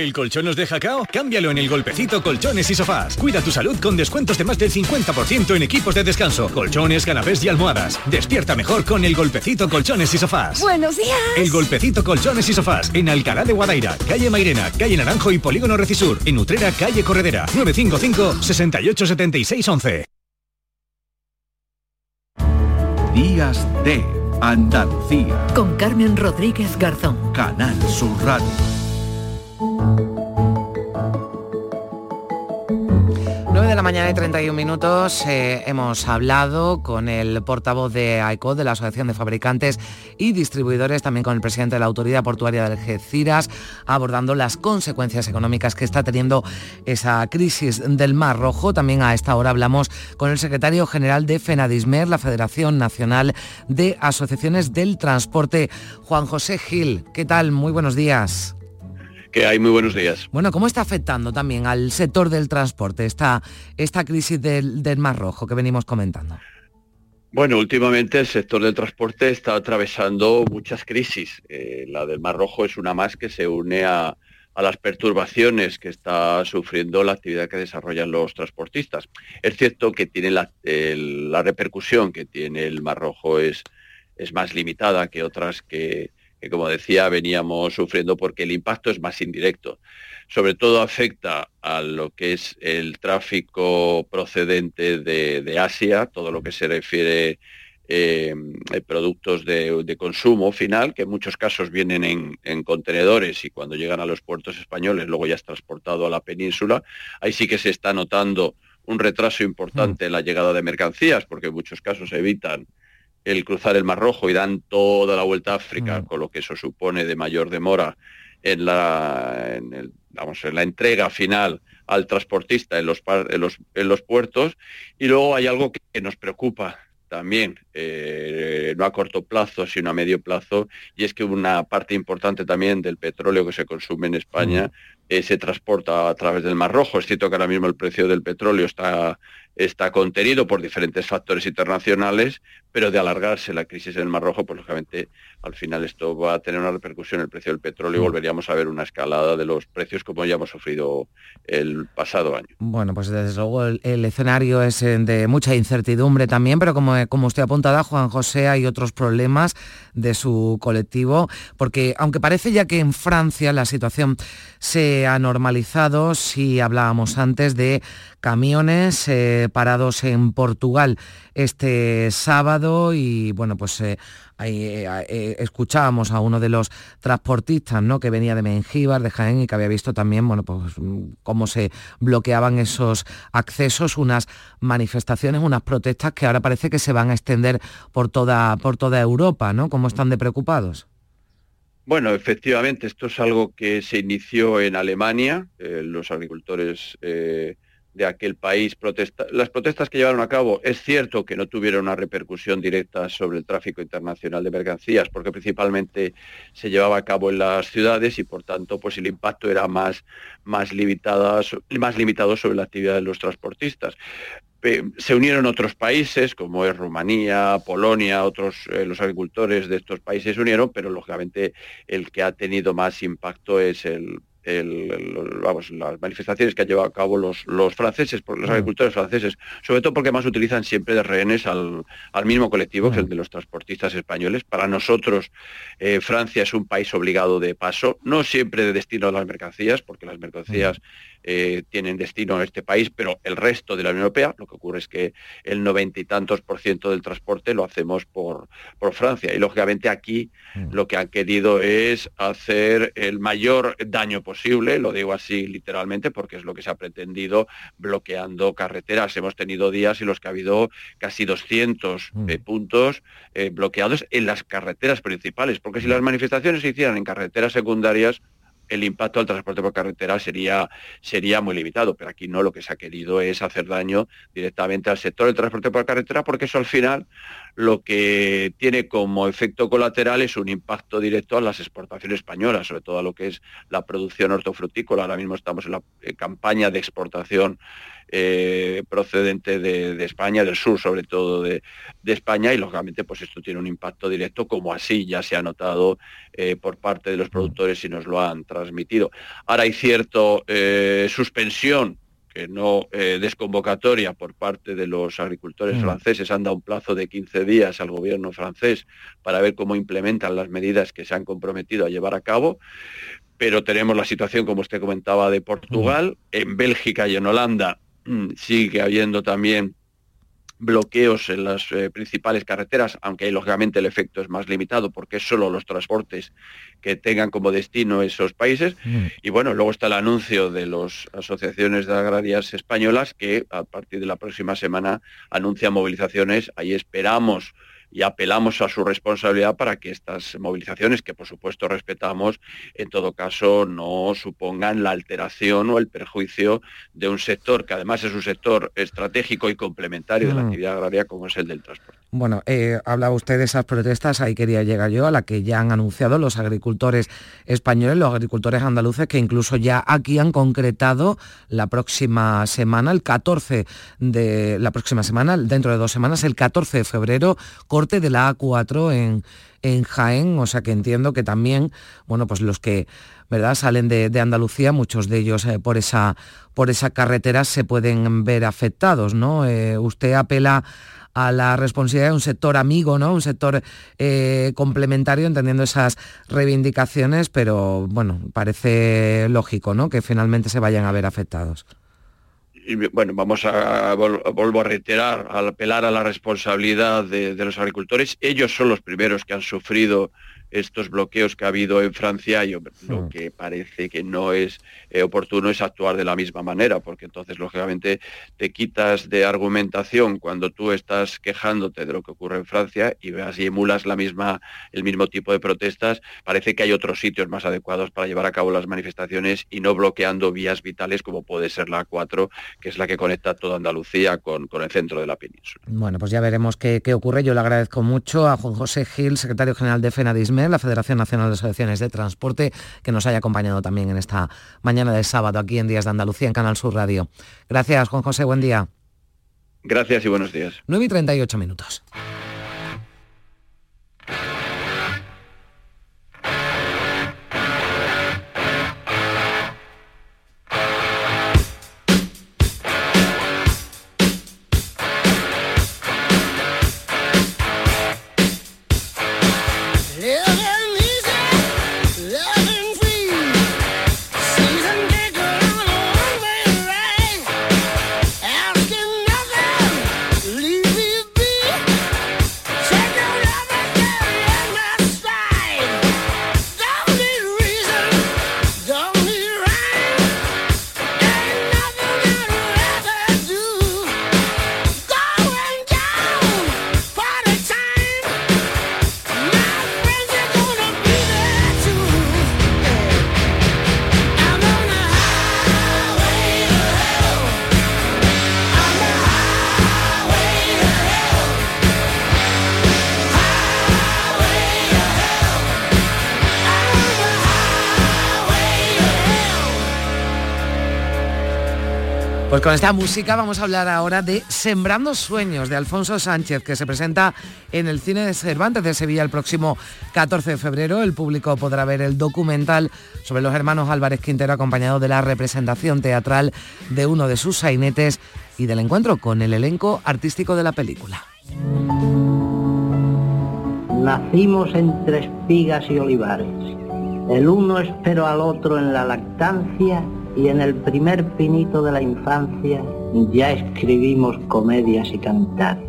¿El colchón nos deja cao? Cámbialo en el golpecito colchones y sofás. Cuida tu salud con descuentos de más del 50% en equipos de descanso, colchones, canapés y almohadas. Despierta mejor con el golpecito colchones y sofás. Buenos días. El golpecito colchones y sofás en Alcalá de Guadaira, calle Mairena, calle Naranjo y Polígono Recisur. En Utrera, calle Corredera. 955 68 76 11. Días de Andalucía. Con Carmen Rodríguez Garzón. Canal Sur Radio. 9 de la mañana y 31 minutos eh, hemos hablado con el portavoz de AICO, de la Asociación de Fabricantes y Distribuidores, también con el presidente de la Autoridad Portuaria de Algeciras, abordando las consecuencias económicas que está teniendo esa crisis del Mar Rojo. También a esta hora hablamos con el secretario general de FENADISMER, la Federación Nacional de Asociaciones del Transporte, Juan José Gil. ¿Qué tal? Muy buenos días. Que hay muy buenos días. Bueno, ¿cómo está afectando también al sector del transporte esta, esta crisis del, del Mar Rojo que venimos comentando? Bueno, últimamente el sector del transporte está atravesando muchas crisis. Eh, la del Mar Rojo es una más que se une a, a las perturbaciones que está sufriendo la actividad que desarrollan los transportistas. Es cierto que tiene la, el- la repercusión que tiene el Mar Rojo es, es más limitada que otras que, que, como decía, veníamos sufriendo porque el impacto es más indirecto. Sobre todo afecta a lo que es el tráfico procedente de, de Asia, todo lo que se refiere eh, eh, productos de, de consumo final, que en muchos casos vienen en, en contenedores y cuando llegan a los puertos españoles luego ya es transportado a la península. Ahí sí que se está notando un retraso importante en la llegada de mercancías, porque en muchos casos evitan el cruzar el Mar Rojo y dan toda la vuelta a África, con lo que eso supone de mayor demora en la, en el- vamos, en la entrega final al transportista en los, par- en los, en los puertos. Y luego hay algo que, nos preocupa también, eh, no a corto plazo, sino a medio plazo, y es que una parte importante también del petróleo que se consume en España eh, se transporta a través del Mar Rojo. Es cierto que ahora mismo el precio del petróleo está, está contenido por diferentes factores internacionales, pero de alargarse la crisis en el Mar Rojo, pues lógicamente al final esto va a tener una repercusión en el precio del petróleo y Mm. volveríamos a ver una escalada de los precios como ya hemos sufrido el pasado año. Bueno, pues desde luego el, el escenario es eh, de mucha incertidumbre también, pero como, como usted apuntaba, Juan José, hay otros problemas de su colectivo, porque aunque parece ya que en Francia la situación se ha normalizado, si hablábamos antes de camiones eh, parados en Portugal este sábado y bueno, pues eh, ahí, eh, eh, escuchábamos a uno de los transportistas ¿no? que venía de Mengíbar, de Jaén y que había visto también bueno, pues, mm, cómo se bloqueaban esos accesos, unas manifestaciones, unas protestas que ahora parece que se van a extender por toda, por toda Europa, ¿no? ¿Cómo están de preocupados? Bueno, efectivamente, esto es algo que se inició en Alemania. los agricultores de aquel país protesta. Las protestas que llevaron a cabo es cierto que no tuvieron una repercusión directa sobre el tráfico internacional de mercancías, porque principalmente se llevaba a cabo en las ciudades y por tanto pues el impacto era más, más, limitada, más limitado sobre la actividad de los transportistas. Se unieron otros países como es Rumanía, Polonia, otros eh, los agricultores de estos países se unieron, pero lógicamente el que ha tenido más impacto es el, vamos, las manifestaciones que han llevado a cabo los, los franceses, los mm. agricultores franceses, sobre todo porque más utilizan siempre de rehenes al, mismo colectivo que el mm. de los transportistas españoles. Para nosotros, eh, Francia es un país obligado de paso, no siempre de destino a las mercancías, porque las mercancías mm. Eh, tienen destino en este país, pero el resto de la Unión Europea, lo que ocurre es que el noventa y tantos por ciento del transporte lo hacemos por, por Francia. Y lógicamente aquí lo que han querido es hacer el mayor daño posible, lo digo así literalmente porque es lo que se ha pretendido bloqueando carreteras. Hemos tenido días en los que ha habido casi 200 mm. eh, puntos eh, bloqueados en las carreteras principales, porque si las manifestaciones se hicieran en carreteras secundarias, el impacto al transporte por carretera sería, sería muy limitado, pero aquí no, lo que se ha querido es hacer daño directamente al sector del transporte por carretera, porque eso al final lo que tiene como efecto colateral es un impacto directo a las exportaciones españolas, sobre todo a lo que es la producción hortofrutícola. Ahora mismo estamos en la campaña de exportación eh, procedente de, España, del sur sobre todo de, España, y lógicamente pues esto tiene un impacto directo, como así ya se ha notado eh, por parte de los productores y nos lo han transmitido. Ahora hay cierta eh, suspensión que no desconvocatoria por parte de los agricultores mm. franceses, han dado un plazo de 15 días al gobierno francés para ver cómo implementan las medidas que se han comprometido a llevar a cabo, pero tenemos la situación, como usted comentaba, de Portugal, mm. en Bélgica y en Holanda Mm, sigue habiendo también bloqueos en las eh, principales carreteras, aunque lógicamente el efecto es más limitado porque es solo los transportes que tengan como destino esos países. Mm. Y bueno, luego está el anuncio de las asociaciones de agrarias españolas que a partir de la próxima semana anuncian movilizaciones. Ahí esperamos y apelamos a su responsabilidad para que estas movilizaciones, que por supuesto respetamos, en todo caso no supongan la alteración o el perjuicio de un sector que además es un sector estratégico y complementario de la mm. actividad agraria como es el del transporte. Bueno, eh, hablaba usted de esas protestas, ahí quería llegar yo, a la que ya han anunciado los agricultores españoles, los agricultores andaluces, que incluso ya aquí han concretado la próxima semana, el 14 de la próxima semana, dentro de dos semanas, el 14 de febrero, corte de la A4 en, en Jaén, o sea que entiendo que también, bueno, pues los que ¿verdad? salen de, Andalucía, muchos de ellos eh, por, esa, por carretera se pueden ver afectados, ¿no? Eh, usted apela a la responsabilidad de un sector amigo, ¿no? Un sector eh, complementario, entendiendo esas reivindicaciones, pero bueno, parece lógico, ¿no? Que finalmente se vayan a ver afectados. Y, bueno, vamos a, vuelvo a reiterar, al apelar a la responsabilidad de, de, los agricultores. Ellos son los primeros que han sufrido estos bloqueos que ha habido en Francia, yo, lo que parece que no es eh, oportuno es actuar de la misma manera, porque entonces, lógicamente, te quitas de argumentación cuando tú estás quejándote de lo que ocurre en Francia y veas y emulas la misma, el mismo tipo de protestas, parece que hay otros sitios más adecuados para llevar a cabo las manifestaciones y no bloqueando vías vitales como puede ser la A4, que es la que conecta toda Andalucía con, con el centro de la península. Bueno, pues ya veremos qué, qué ocurre. Yo le agradezco mucho a Juan José Gil, secretario general de FENADISME, la Federación Nacional de Asociaciones de Transporte, que nos haya acompañado también en esta mañana de sábado aquí en Días de Andalucía, en Canal Sur Radio. Gracias, Juan José, buen día. Gracias y buenos días. 9 y 38 minutos. Pues con esta música vamos a hablar ahora de Sembrando Sueños de Alfonso Sánchez, que se presenta en el Cine de Cervantes de Sevilla el próximo 14 de febrero. El público podrá ver el documental sobre los hermanos Álvarez Quintero acompañado de la representación teatral de uno de sus sainetes y del encuentro con el elenco artístico de la película. Nacimos entre espigas y olivares. El uno esperó al otro en la lactancia y en el primer pinito de la infancia ya escribimos comedias y cantares.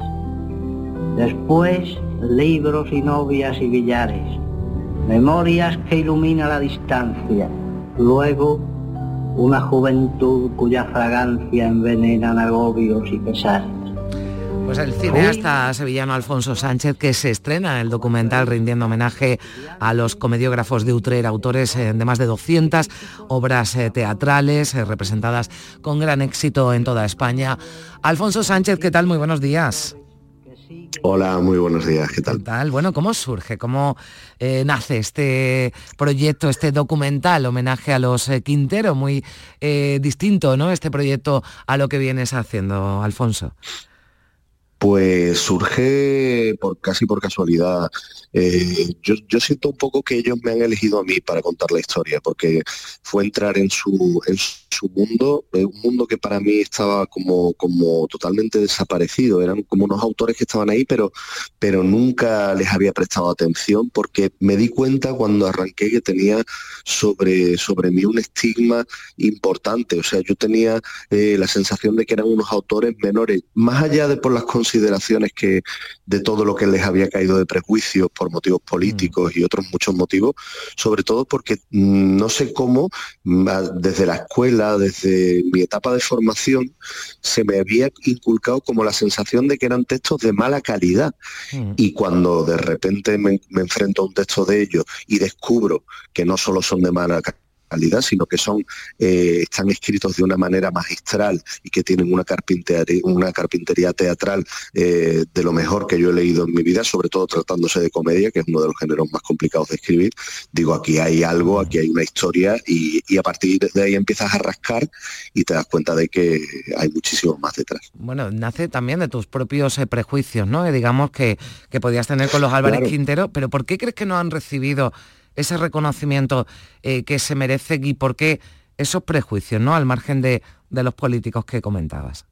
Después, libros y novias y billares, memorias que ilumina la distancia. Luego, una juventud cuya fragancia envenenan agobios y pesares. Pues el cineasta sevillano Alfonso Sánchez, que se estrena en el documental rindiendo homenaje a los comediógrafos de Utrera, autores eh, de más de 200 obras eh, teatrales eh, representadas con gran éxito en toda España. Alfonso Sánchez, ¿qué tal? Muy buenos días. Hola, muy buenos días, ¿qué tal? ¿Qué tal? Bueno, ¿cómo surge, cómo eh, nace este proyecto, este documental, homenaje a los eh, Quintero, muy eh, distinto, ¿no? Este proyecto a lo que vienes haciendo, Alfonso. Pues surge por casi por casualidad. Eh, yo, yo siento un poco que ellos me han elegido a mí para contar la historia, porque fue entrar en su, en su mundo, eh, un mundo que para mí estaba como, como totalmente desaparecido. Eran como unos autores que estaban ahí, pero, pero nunca les había prestado atención, porque me di cuenta cuando arranqué que tenía sobre, sobre mí un estigma importante. O sea, yo tenía eh, la sensación de que eran unos autores menores, más allá de por las consideraciones que de todo lo que les había caído de prejuicios por motivos políticos y otros muchos motivos, sobre todo porque mm, no sé cómo, mm, desde la escuela, desde mi etapa de formación, se me había inculcado como la sensación de que eran textos de mala calidad. Y cuando de repente me, me enfrento a un texto de ellos y descubro que no solo son de mala ca- calidad, sino que son eh, están escritos de una manera magistral y que tienen una carpintería, una carpintería teatral eh, de lo mejor que yo he leído en mi vida, sobre todo tratándose de comedia, que es uno de los géneros más complicados de escribir. Digo, aquí hay algo, aquí hay una historia y, y a partir de ahí empiezas a rascar y te das cuenta de que hay muchísimo más detrás. Bueno, nace también de tus propios eh, prejuicios, ¿no? Digamos que, que podías tener con los Álvarez Claro. Quintero, pero ¿por qué crees que no han recibido ese reconocimiento eh, que se merecen y por qué esos prejuicios, ¿no? Al margen de, de los políticos que comentabas.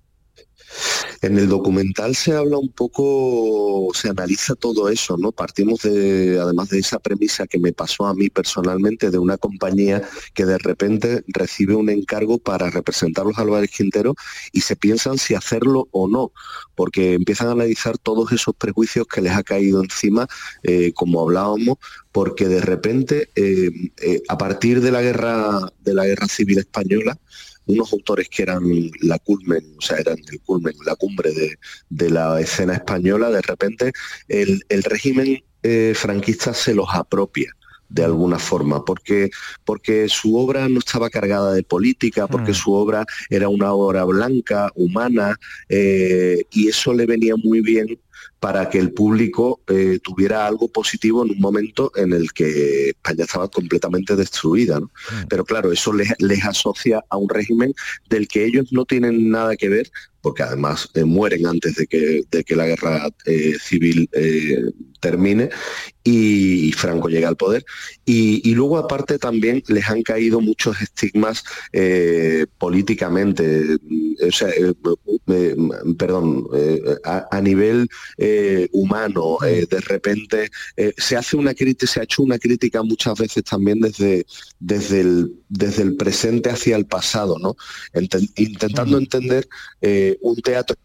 En el documental se habla un poco, se analiza todo eso, ¿no? Partimos de, además de esa premisa que me pasó a mí personalmente de una compañía que de repente recibe un encargo para representar los Álvarez Quintero y se piensan si hacerlo o no, porque empiezan a analizar todos esos prejuicios que les ha caído encima, eh, como hablábamos, porque de repente, eh, eh, a partir de la guerra, de la guerra civil española, unos autores que eran la culmen, o sea, eran el culmen, la cumbre de, de la escena española, de repente el, el régimen eh, franquista se los apropia de alguna forma, porque, porque su obra no estaba cargada de política, porque su obra era una obra blanca, humana, eh, y eso le venía muy bien para que el público eh, tuviera algo positivo en un momento en el que España estaba completamente destruida. ¿no? Pero claro, eso les, les asocia a un régimen del que ellos no tienen nada que ver, porque además eh, mueren antes de que, de que la guerra eh, civil termine y, Franco llega al poder. Y, y luego aparte también les han caído muchos estigmas eh, políticamente, mm, o sea, eh, eh, perdón, eh, a, a nivel humano, de repente se hace una crítica, se ha hecho una crítica muchas veces también desde, desde, el, desde el presente hacia el pasado, ¿no? Intentando entender un teatro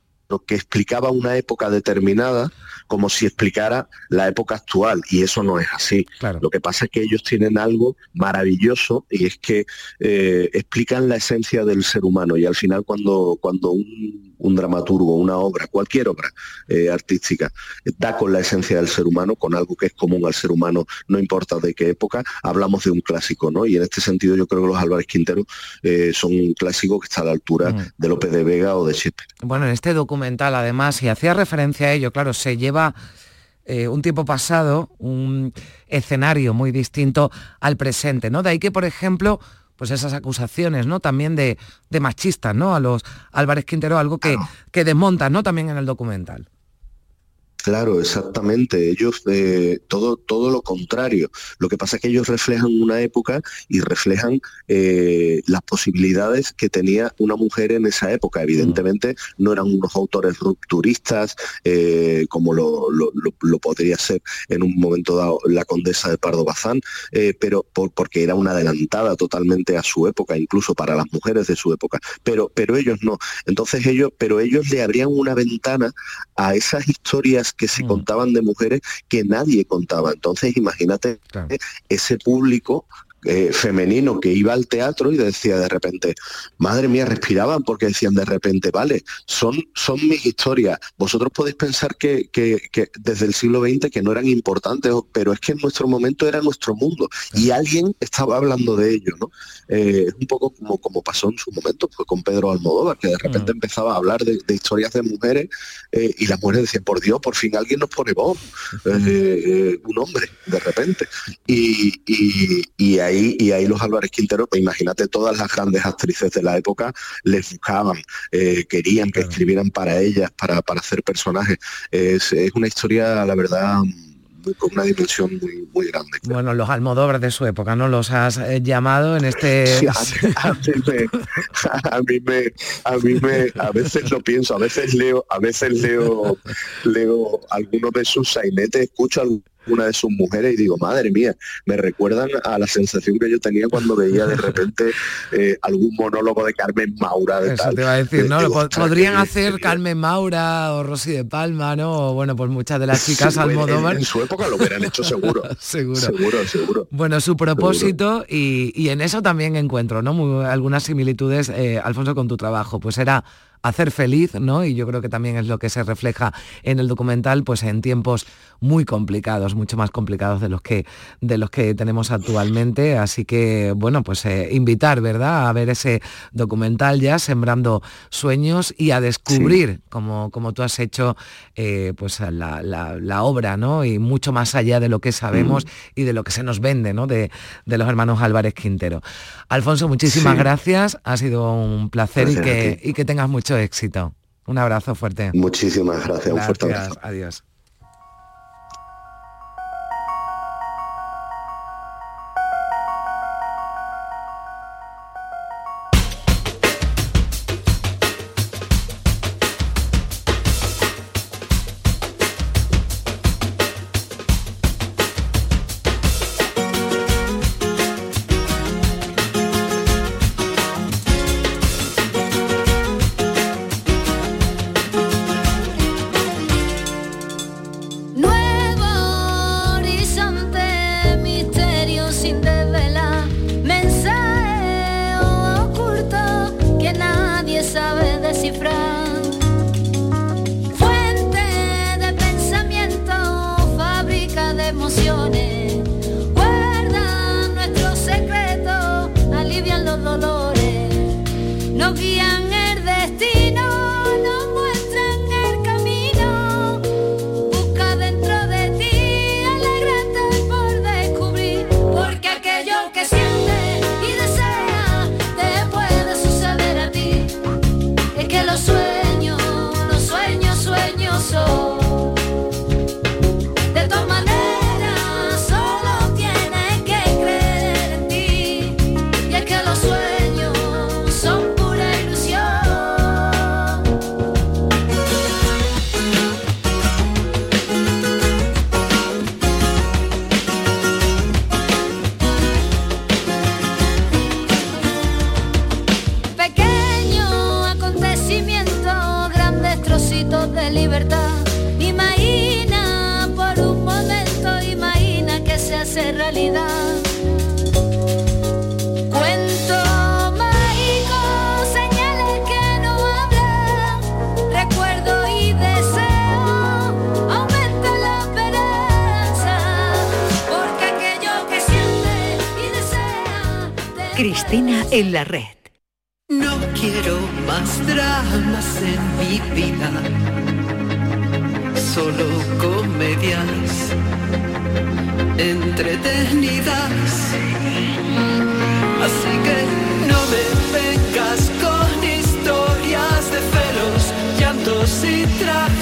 que explicaba una época determinada como si explicara la época actual y eso no es así. Lo que pasa es que ellos tienen algo maravilloso y es que eh, explican la esencia del ser humano y al final cuando, cuando un, un dramaturgo, una obra, cualquier obra eh, artística, da con la esencia del ser humano, con algo que es común al ser humano, no importa de qué época, hablamos de un clásico, ¿no? Y en este sentido yo creo que los Álvarez Quintero eh, son un clásico que está a la altura Mm. de López de Vega o de Shakespeare. Bueno, en este documental además, y hacía referencia a ello, claro, se lleva eh, un tiempo pasado, un escenario muy distinto al presente, ¿no? De ahí que, por ejemplo, pues esas acusaciones, ¿no? También de, de machistas, ¿no? A los Álvarez Quintero, algo que, que desmontan, ¿no? También en el documental. Claro, exactamente. Ellos eh, todo todo lo contrario. Lo que pasa es que ellos reflejan una época y reflejan eh, las posibilidades que tenía una mujer en esa época. Evidentemente no eran unos autores rupturistas eh, como lo, lo- lo- lo podría ser en un momento dado la condesa de Pardo Bazán, pero por- porque era una adelantada totalmente a su época, incluso para las mujeres de su época. Pero pero ellos no. Entonces ellos, pero ellos le abrían una ventana a esas historias que se contaban de mujeres que nadie contaba. Entonces, imagínate ese público eh, femenino que iba al teatro y decía de repente, madre mía, respiraban porque decían de repente, vale, son, son mis historias. Vosotros podéis pensar que, que- que desde el siglo XX que no eran importantes, pero es que en nuestro momento era nuestro mundo y alguien estaba hablando de ello, ¿no? Eh, un poco como, como pasó en su momento pues, con Pedro Almodóvar, que de repente empezaba a hablar de, de historias de mujeres eh, y las mujeres decían, por Dios, por fin alguien nos pone voz, un hombre, de repente. Y, y- y ahí, y ahí los Álvarez Quintero, pues imagínate todas las grandes actrices de la época, les buscaban, eh, querían que escribieran para ellas, para, para hacer personajes. Es, es una historia, la verdad, con una dimensión muy, muy grande. Bueno, los Almodóvar de su época, ¿no? Los has eh, llamado en este... Sí, a, a mí me, a mí me, a mí me, a veces lo pienso, a veces leo, a veces leo, leo algunos de sus sainetes, escucho alguna de sus mujeres y digo, madre mía, me recuerdan a la sensación que yo tenía cuando veía de repente eh, algún monólogo de Carmen Maura de Eso tal. te iba a decir, ¿no? digo, Podrían hacer Carmen Maura o Rosy de Palma, ¿no? O bueno, pues muchas de las chicas Sí, en- Almodóvar. En, su época lo hubieran hecho seguro. Seguro. Seguro, seguro. Bueno, su propósito y, y en eso también encuentro, ¿no? Muy- algunas similitudes, eh, Alfonso, con tu trabajo. Pues era hacer feliz, ¿no? Y yo creo que también es lo que se refleja en el documental, pues en tiempos muy complicados, mucho más complicados de los que de los que tenemos actualmente. Así que, bueno, pues eh, invitar, ¿verdad?, a ver ese documental ya, sembrando sueños y a descubrir, como, como tú has hecho, eh, pues la, la- la obra, ¿no? Y mucho más allá de lo que sabemos y de lo que se nos vende, ¿no? De, de los hermanos Álvarez Quintero. Alfonso, muchísimas Sí. gracias. Ha sido un placer y Gracias que, y que tengas mucho éxito. Un abrazo fuerte. Muchísimas gracias, un fuerte abrazo. Adiós. Hace realidad. Cuento mágico, señales que no hablan. Recuerdo y deseo, aumenta la esperanza. Porque aquello que siente y desea. Cristina en la red. No quiero más dramas en mi vida, solo comedias entretenidas. Así que no me vengas con historias de celos, llantos y tragedias.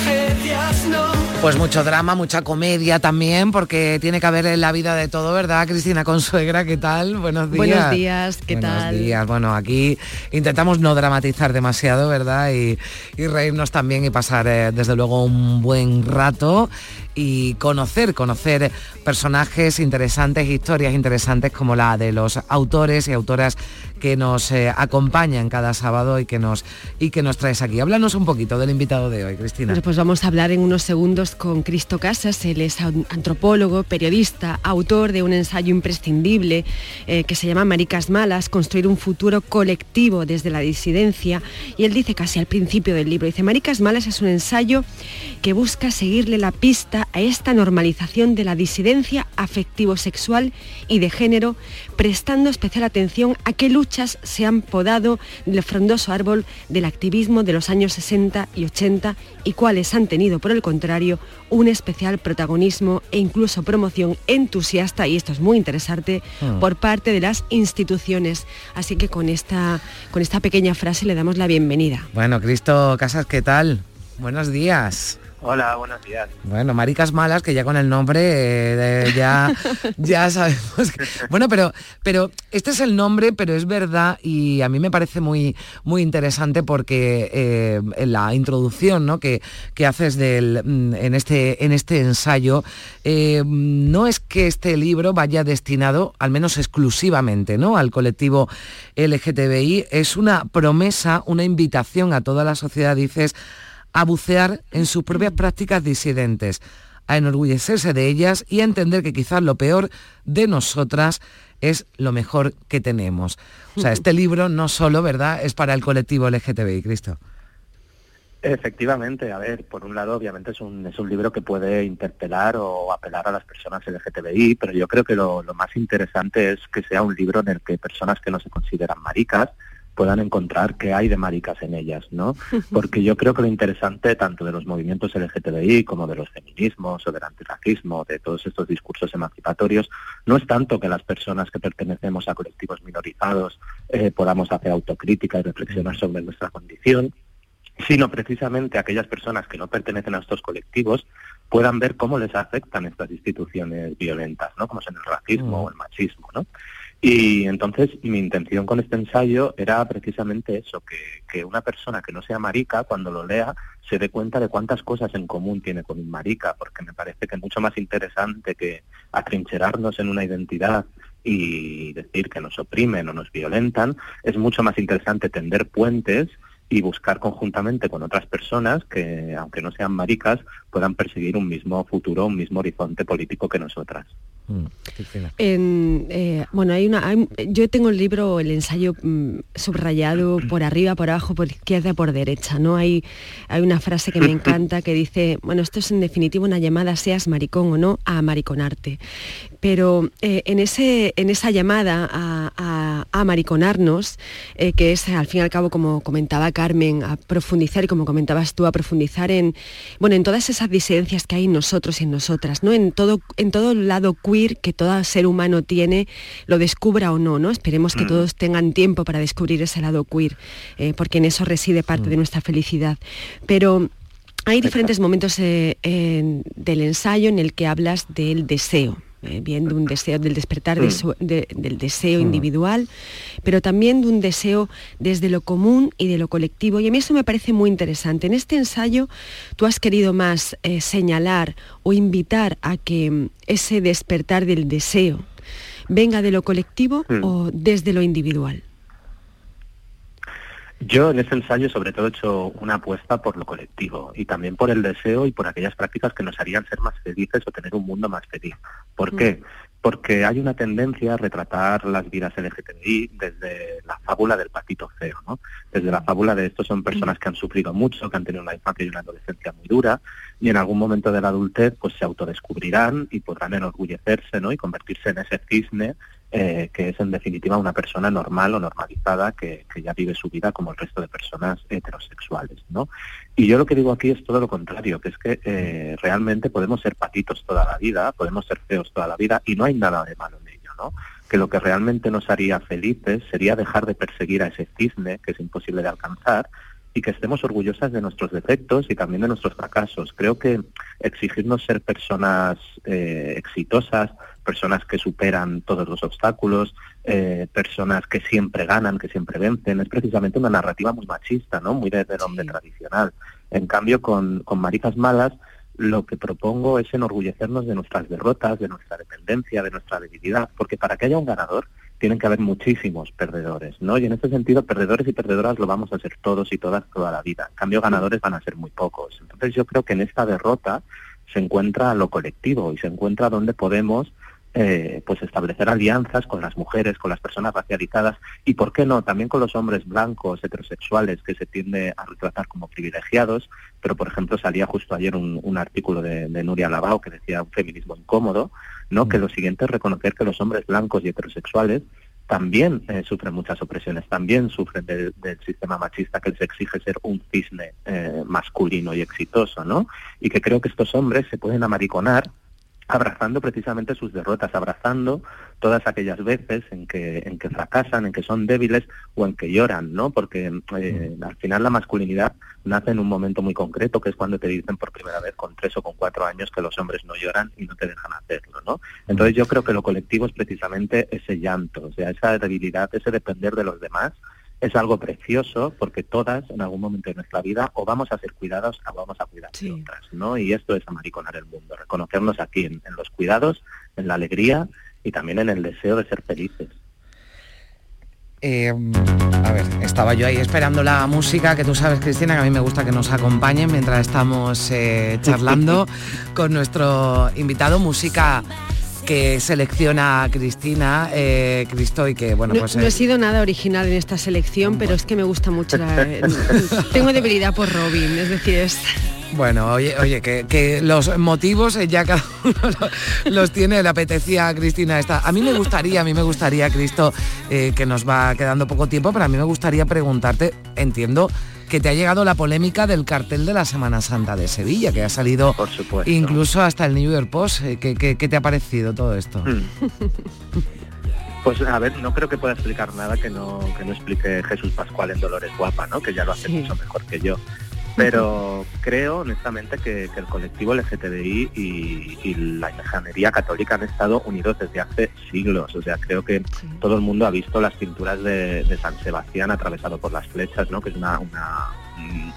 Pues mucho drama, mucha comedia también, porque tiene que haber en la vida de todo, ¿verdad? Cristina Consuegra, ¿qué tal? Buenos días. Buenos días, ¿qué Buenos tal? días. Bueno, aquí intentamos no dramatizar demasiado, ¿verdad? Y, y reírnos también y pasar, eh, desde luego, un buen rato y conocer, conocer personajes interesantes, historias interesantes como la de los autores y autoras que nos eh, acompañan cada sábado y que nos y que nos traes aquí. Háblanos un poquito del invitado de hoy, Cristina. Pues vamos a hablar en unos segundos con Cristo Casas. Él es an- antropólogo, periodista, autor de un ensayo imprescindible eh, que se llama Maricas Malas, construir un futuro colectivo desde la disidencia. Y él dice casi al principio del libro, dice, Maricas Malas es un ensayo que busca seguirle la pista a esta normalización de la disidencia afectivo-sexual y de género, prestando especial atención a qué luchas se han podado del frondoso árbol del activismo de los años 60 y 80 y cuáles han tenido, por el contrario, un especial protagonismo e incluso promoción entusiasta, y esto es muy interesante, Hmm. por parte de las instituciones. Así que con esta, con esta pequeña frase le damos la bienvenida. Bueno, Cristo Casas, ¿qué tal? Buenos días. Hola, buenos días. Bueno, maricas malas, que ya con el nombre eh, ya, ya sabemos que... Bueno, pero, pero este es el nombre, pero es verdad y a mí me parece muy, muy interesante porque eh, en la introducción ¿no? que, que haces del, mm, en, este, en este ensayo, eh, no es que este libro vaya destinado, al menos exclusivamente, ¿no? al colectivo LGTBI, es una promesa, una invitación a toda la sociedad, dices, a bucear en sus propias prácticas disidentes, a enorgullecerse de ellas y a entender que quizás lo peor de nosotras es lo mejor que tenemos. O sea, este libro no solo, ¿verdad?, es para el colectivo LGTBI, Cristo. Efectivamente, a ver, por un lado, obviamente es un, es un libro que puede interpelar o apelar a las personas LGTBI, pero yo creo que lo, lo más interesante es que sea un libro en el que personas que no se consideran maricas puedan encontrar qué hay de maricas en ellas, ¿no? Porque yo creo que lo interesante tanto de los movimientos LGTBI como de los feminismos o del antirracismo, de todos estos discursos emancipatorios, no es tanto que las personas que pertenecemos a colectivos minorizados eh, podamos hacer autocrítica y reflexionar sobre nuestra condición, sino precisamente aquellas personas que no pertenecen a estos colectivos puedan ver cómo les afectan estas instituciones violentas, ¿no? Como son el racismo o el machismo, ¿no? Y entonces mi intención con este ensayo era precisamente eso, que, una persona que no sea marica, cuando lo lea, se dé cuenta de cuántas cosas en común tiene con un marica, porque me parece que es mucho más interesante que atrincherarnos en una identidad y decir que nos oprimen o nos violentan, es mucho más interesante tender puentes y buscar conjuntamente con otras personas que, aunque no sean maricas, puedan perseguir un mismo futuro, un mismo horizonte político que nosotras. En, eh, bueno, hay una, hay- yo tengo el libro, el ensayo mm, subrayado por arriba, por abajo, por izquierda, por derecha. ¿no? Hay, hay una frase que me encanta que dice, bueno, esto es en definitiva una llamada, seas maricón o no, a mariconarte. Pero eh, en, ese, en esa llamada a, a- a mariconarnos, eh, que es al fin y al cabo, como comentaba Carmen, a profundizar y como comentabas tú, a profundizar en, bueno, en todas esas disidencias que hay en nosotros y en nosotras, ¿no? En todo, en todo el lado queer que todo ser humano tiene, lo descubra o no, ¿no? Esperemos que Mm. todos tengan tiempo para descubrir ese lado queer, eh, porque en eso reside parte de nuestra felicidad. Pero hay diferentes momentos eh, del ensayo en el que hablas del deseo. Eh, bien de un deseo del despertar de Mm. su- de- del deseo individual, pero también de un deseo desde lo común y de lo colectivo. Y a mí eso me parece muy interesante. En este ensayo tú has querido más eh, señalar o invitar a que mm, ese despertar del deseo venga de lo colectivo Mm. o desde lo individual. Yo en este ensayo sobre todo he hecho una apuesta por lo colectivo y también por el deseo y por aquellas prácticas que nos harían ser más felices o tener un mundo más feliz. ¿Por qué? Porque hay una tendencia a retratar las vidas LGTBI desde la fábula del patito feo, ¿no? Desde la fábula de estos son personas que han sufrido mucho, que han tenido una infancia y una adolescencia muy dura y en algún momento de la adultez pues se autodescubrirán y podrán enorgullecerse, ¿no? Y convertirse en ese cisne eh, que es en definitiva una persona normal o normalizada que, que ya vive su vida como el resto de personas heterosexuales, ¿no? Y yo lo que digo aquí es todo lo contrario, que es que eh, realmente podemos ser patitos toda la vida, podemos ser feos toda la vida y no hay nada de malo en ello, ¿no? Que lo que realmente nos haría felices sería dejar de perseguir a ese cisne que es imposible de alcanzar y que estemos orgullosas de nuestros defectos y también de nuestros fracasos. Creo que exigirnos ser personas eh, exitosas, personas que superan todos los obstáculos, eh, personas que siempre ganan, que siempre vencen, es precisamente una narrativa muy machista, ¿no? Muy de- del hombre tradicional. En cambio, con, con Maricas Malas, lo que propongo es enorgullecernos de nuestras derrotas, de nuestra dependencia, de nuestra debilidad, porque para que haya un ganador tienen que haber muchísimos perdedores, ¿no? Y en ese sentido, perdedores y perdedoras lo vamos a ser todos y todas toda la vida. En cambio, ganadores van a ser muy pocos. Entonces, yo creo que en esta derrota se encuentra lo colectivo y se encuentra donde podemos eh, pues establecer alianzas con las mujeres, con las personas racializadas y, ¿por qué no?, también con los hombres blancos, heterosexuales, que se tiende a retratar como privilegiados, pero, por ejemplo, salía justo ayer un, un artículo de, de Nuria Lavao que decía un feminismo incómodo, ¿no?, que lo siguiente es reconocer que los hombres blancos y heterosexuales también eh, sufren muchas opresiones, también sufren del, del sistema machista que les exige ser un cisne eh, masculino y exitoso, ¿no? Y que creo que estos hombres se pueden amariconar abrazando precisamente sus derrotas, abrazando todas aquellas veces en que, en que fracasan, en que son débiles o en que lloran, ¿no? Porque eh, al final la masculinidad nace en un momento muy concreto, que es cuando te dicen por primera vez con tres o con cuatro años que los hombres no lloran y no te dejan hacerlo, ¿no? Entonces yo creo que lo colectivo es precisamente ese llanto, o sea, esa debilidad, ese depender de los demás, es algo precioso porque todas en algún momento de nuestra vida o vamos a ser cuidadas o vamos a cuidar de otras, ¿no? Y esto es amariconar el mundo, reconocernos aquí en, en los cuidados, en la alegría y también en el deseo de ser felices. Eh, a ver, estaba yo ahí esperando la música, que tú sabes, Cristina, que a mí me gusta que nos acompañen mientras estamos eh, charlando con nuestro invitado, música que selecciona Cristina, eh, Cristo, y que, bueno, No, pues... no eh, he sido nada original en esta selección, pero es que me gusta mucho la... Tengo debilidad por Robin, es decir, es... Bueno, oye, oye, que, que los motivos eh, ya cada uno lo- los tiene, le apetecía a Cristina esta. A mí me gustaría, a mí me gustaría, Cristo, eh, que nos va quedando poco tiempo, pero a mí me gustaría preguntarte, entiendo que te ha llegado la polémica del cartel de la Semana Santa de Sevilla, que ha salido incluso hasta el New York Post. Eh, ¿Qué, qué- qué te ha parecido todo esto? Pues a ver, no creo que pueda explicar nada que no, que no explique Jesús Pascual en Dolores Guapa, ¿no? Que ya lo hace Sí. mucho mejor que yo. Pero creo honestamente que, que el colectivo LGTBI y, y la imaginería católica han estado unidos desde hace siglos. O sea, creo que todo el mundo ha visto las pinturas de, de San Sebastián atravesado por las flechas, ¿no? Que es una, una- un,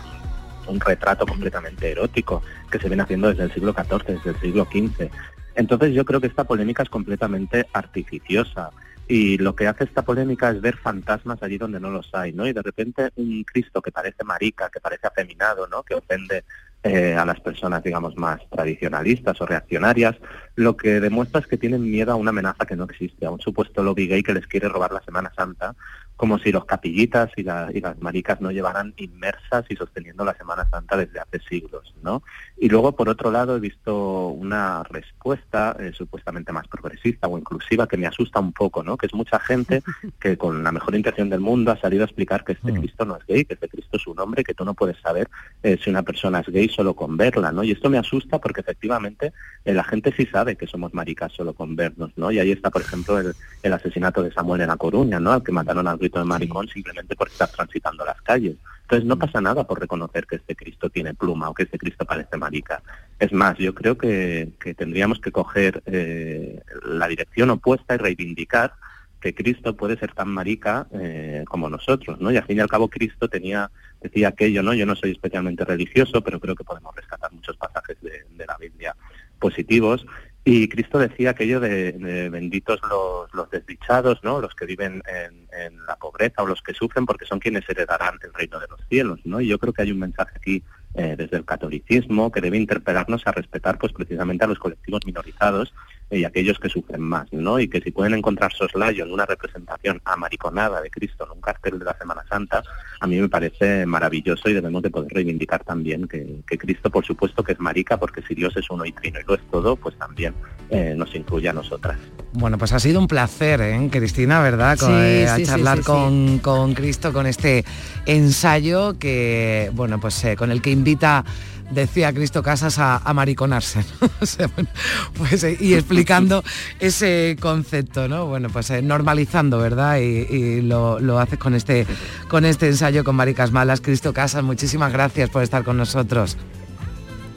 un retrato completamente erótico que se viene haciendo desde el siglo XIV, desde el siglo XV. Entonces yo creo que esta polémica es completamente artificiosa y lo que hace esta polémica es ver fantasmas allí donde no los hay, ¿no? Y de repente un Cristo que parece marica, que parece afeminado, ¿no? Que ofende eh, a las personas, digamos, más tradicionalistas o reaccionarias, lo que demuestra es que tienen miedo a una amenaza que no existe, a un supuesto lobby gay que les quiere robar la Semana Santa, como si los capillitas y, la- y las maricas no llevaran inmersas y sosteniendo la Semana Santa desde hace siglos, ¿no? Y luego, por otro lado, he visto una respuesta eh, supuestamente más progresista o inclusiva que me asusta un poco, ¿no? Que es mucha gente que con la mejor intención del mundo ha salido a explicar que este Cristo no es gay, que este Cristo es un hombre, que tú no puedes saber eh, si una persona es gay solo con verla, ¿no? Y esto me asusta porque efectivamente eh, la gente sí sabe que somos maricas solo con vernos, ¿no? Y ahí está, por ejemplo, el, el asesinato de Samuel en La Coruña, ¿no? Al que mataron al grito de maricón simplemente por estar transitando las calles. Entonces no pasa nada por reconocer que este Cristo tiene pluma o que este Cristo parece marica. Es más, yo creo que, que tendríamos que coger eh, la dirección opuesta y reivindicar que Cristo puede ser tan marica eh, como nosotros, ¿no? Y al fin y al cabo Cristo tenía, decía aquello, ¿no? Yo no soy especialmente religioso, pero creo que podemos rescatar muchos pasajes de, de la Biblia positivos. Y Cristo decía aquello de, benditos los, los desdichados, ¿no? Los que viven en, la pobreza o los que sufren porque son quienes heredarán el reino de los cielos, ¿no? Y yo creo que hay un mensaje aquí eh, desde el catolicismo que debe interpelarnos a respetar pues precisamente a los colectivos minorizados y aquellos que sufren más, ¿no? Y que si pueden encontrar soslayo en una representación amariconada de Cristo en un cartel de la Semana Santa, a mí me parece maravilloso y debemos de poder reivindicar también que, que Cristo, por supuesto, que es marica, porque si Dios es uno y trino y lo es todo, pues también eh, nos incluye a nosotras. Bueno, pues ha sido un placer, ¿eh, Cristina, ¿verdad? Con- Sí, eh, a sí, charlar sí, sí. con, con Cristo, con este ensayo que, bueno, pues eh, con el que invita, decía Cristo Casas, a, a mariconarse. ¿no? O sea, bueno, pues, eh, y explica explicando ese concepto, ¿no? Bueno, pues eh, normalizando, ¿verdad? Y, y lo, lo haces con este, con este ensayo con Maricas Malas. Cristo Casas, muchísimas gracias por estar con nosotros.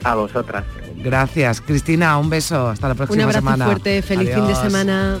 A vosotras. Gracias. Cristina, un beso. Hasta la Un próxima abrazo semana. fuerte, feliz fin de semana.